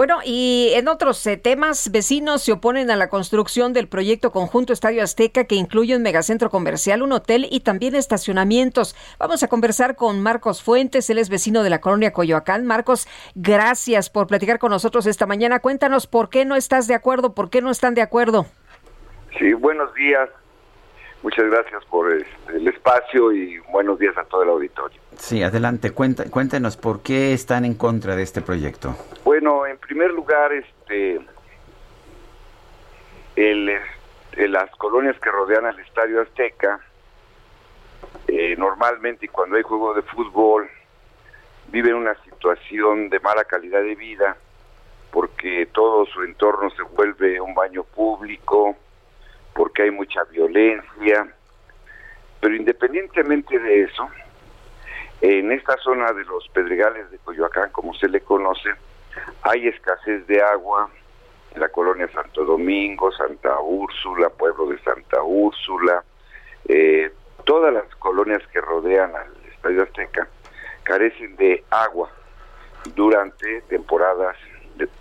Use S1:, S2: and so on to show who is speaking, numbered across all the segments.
S1: Bueno, y en otros eh, temas, vecinos se oponen a la construcción del proyecto conjunto Estadio Azteca que incluye un megacentro comercial, un hotel y también estacionamientos. Vamos a conversar con Marcos Fuentes, él es vecino de la colonia Coyoacán. Marcos, gracias por platicar con nosotros esta mañana. Cuéntanos por qué no estás de acuerdo, por qué no están de acuerdo.
S2: Sí, buenos días. Muchas gracias por este, el espacio y buenos días a todo el auditorio.
S3: Sí, adelante, cuenta, cuéntenos por qué están en contra de este proyecto.
S2: Bueno, en primer lugar, este, el, este, las colonias que rodean al Estadio Azteca, eh, normalmente cuando hay juego de fútbol, viven una situación de mala calidad de vida, porque todo su entorno se vuelve un baño público, porque hay mucha violencia, pero independientemente de eso, en esta zona de los Pedregales de Coyoacán, como se le conoce, hay escasez de agua la colonia Santo Domingo, Santa Úrsula, pueblo de Santa Úrsula, eh, todas las colonias que rodean al Estadio Azteca carecen de agua durante temporadas,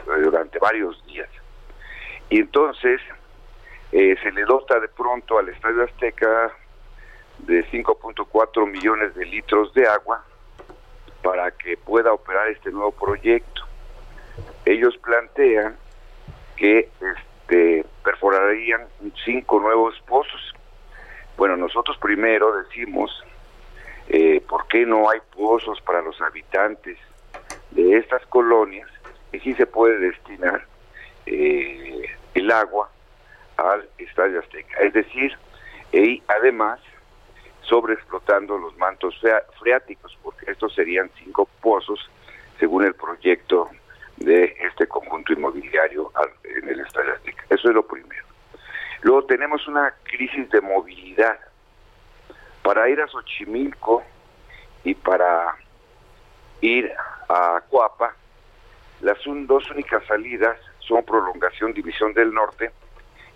S2: durante varios días. Y entonces eh, se le dota de pronto al Estadio Azteca de 5.4 millones de litros de agua para que pueda operar este nuevo proyecto. Ellos plantean que este, perforarían cinco nuevos pozos. Bueno, nosotros primero decimos, eh, ¿por qué no hay pozos para los habitantes de estas colonias? Y sí se puede destinar eh, el agua al Estadio Azteca. Es decir, y además sobreexplotando los mantos freáticos, porque estos serían cinco pozos según el proyecto de este conjunto inmobiliario en el Estadio Azteca. Eso es lo primero. Luego tenemos una crisis de movilidad. Para ir a Xochimilco y para ir a Coapa, las dos únicas salidas son prolongación División del Norte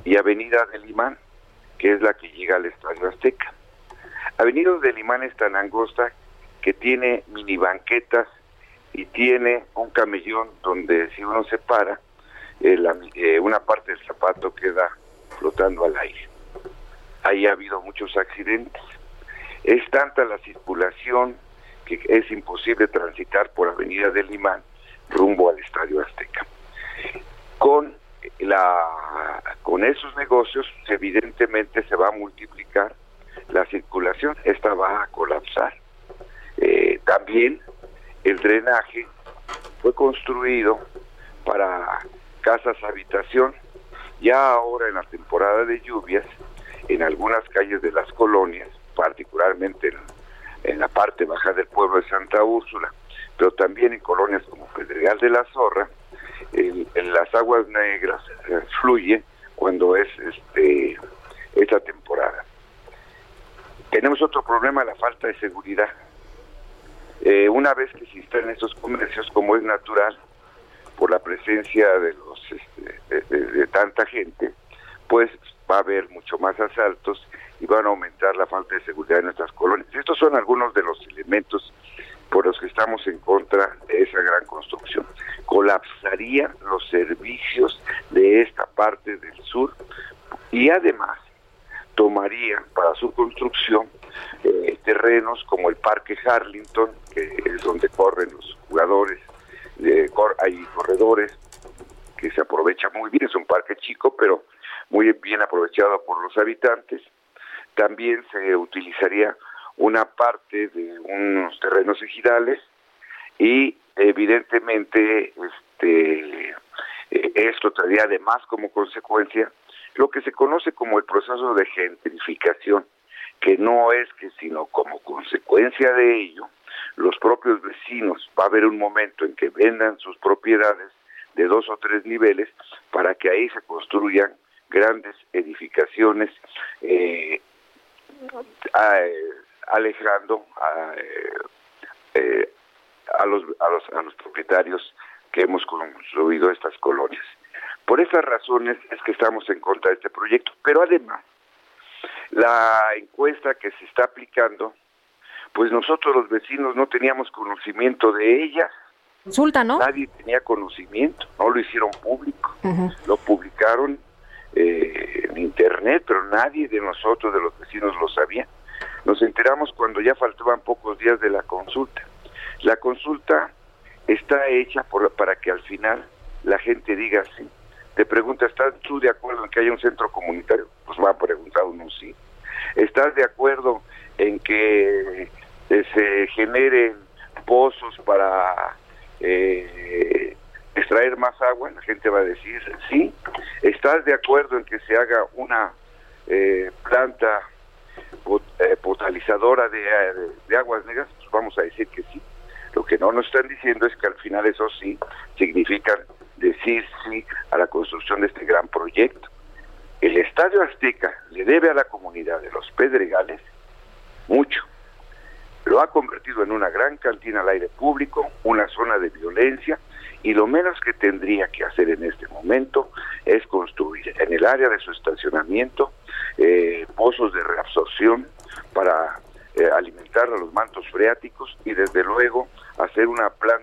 S2: y Avenida del Imán, que es la que llega al Estadio Azteca. Avenida del Imán es tan angosta que tiene mini banquetas y tiene un camellón donde si uno se para, eh, eh, una parte del zapato queda flotando al aire. Ahí ha habido muchos accidentes. Es tanta la circulación que es imposible transitar por Avenida del Imán rumbo al Estadio Azteca. Con la con esos negocios evidentemente se va a multiplicar la circulación, esta va a colapsar. Eh, también el drenaje fue construido para casas habitación. Ya ahora en la temporada de lluvias, en algunas calles de las colonias, particularmente en, la parte baja del pueblo de Santa Úrsula, pero también en colonias como Pedregal de la Zorra, en, las aguas negras eh, fluye cuando es este esta temporada. Tenemos otro problema, la falta de seguridad. Eh, una vez que se instalan estos comercios, como es natural, por la presencia de los este, de, tanta gente, pues va a haber mucho más asaltos y van a aumentar la falta de seguridad en nuestras colonias. Estos son algunos de los elementos por los que estamos en contra de esa gran construcción. Colapsarían los servicios de esta parte del sur y además tomaría para su construcción eh, terrenos como el Parque Harlington, que es donde corren los jugadores, hay corredores que se aprovecha muy bien, es un parque chico, pero muy bien aprovechado por los habitantes. También se utilizaría una parte de unos terrenos ejidales y evidentemente este eh, esto traería además como consecuencia lo que se conoce como el proceso de gentrificación, que no es que sino como consecuencia de ello los propios vecinos, va a haber un momento en que vendan sus propiedades de dos o tres niveles para que ahí se construyan grandes edificaciones eh, alejando a, eh, a, los, a, los, a los propietarios que hemos construido estas colonias. Por esas razones es que estamos en contra de este proyecto, pero además la encuesta que se está aplicando, pues nosotros los vecinos no teníamos conocimiento de ella.
S1: Consulta, ¿no?
S2: Nadie tenía conocimiento, no lo hicieron público, lo publicaron eh, en internet, pero nadie de nosotros, de los vecinos, lo sabía. Nos enteramos cuando ya faltaban pocos días de la consulta. La consulta está hecha por, para que al final la gente diga sí. Te pregunta, ¿estás tú de acuerdo en que haya un centro comunitario? Pues va a preguntar uno sí. ¿Estás de acuerdo en que eh, se generen pozos para eh, extraer más agua? La gente va a decir sí. ¿Estás de acuerdo en que se haga una eh, planta potalizadora de, de, aguas negras? Pues vamos a decir que sí. Lo que no nos están diciendo es que al final eso sí significan decir sí a la construcción de este gran proyecto. El Estadio Azteca le debe a la comunidad de los Pedregales mucho. Lo ha convertido en una gran cantina al aire público, una zona de violencia, y lo menos que tendría que hacer en este momento es construir en el área de su estacionamiento eh, pozos de reabsorción para eh, alimentar a los mantos freáticos y desde luego hacer una planta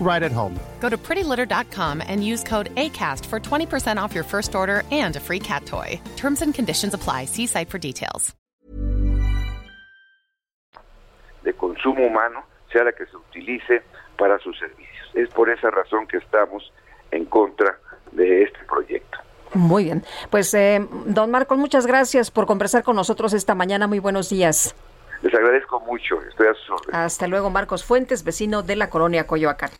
S4: right at home.
S5: Go to prettylitter.com and use code ACAST for 20% off your first order and a free cat toy. Terms and conditions apply. See site for details.
S2: De consumo humano sea la que se utilice para sus servicios. Es por esa razón que estamos en contra de este proyecto.
S1: Muy bien. Pues, eh, don Marcos, muchas gracias por conversar con nosotros esta mañana. Muy buenos días.
S2: Les agradezco mucho. Estoy a sus órdenes.
S1: Hasta luego, Marcos Fuentes, vecino de la colonia Coyoacán.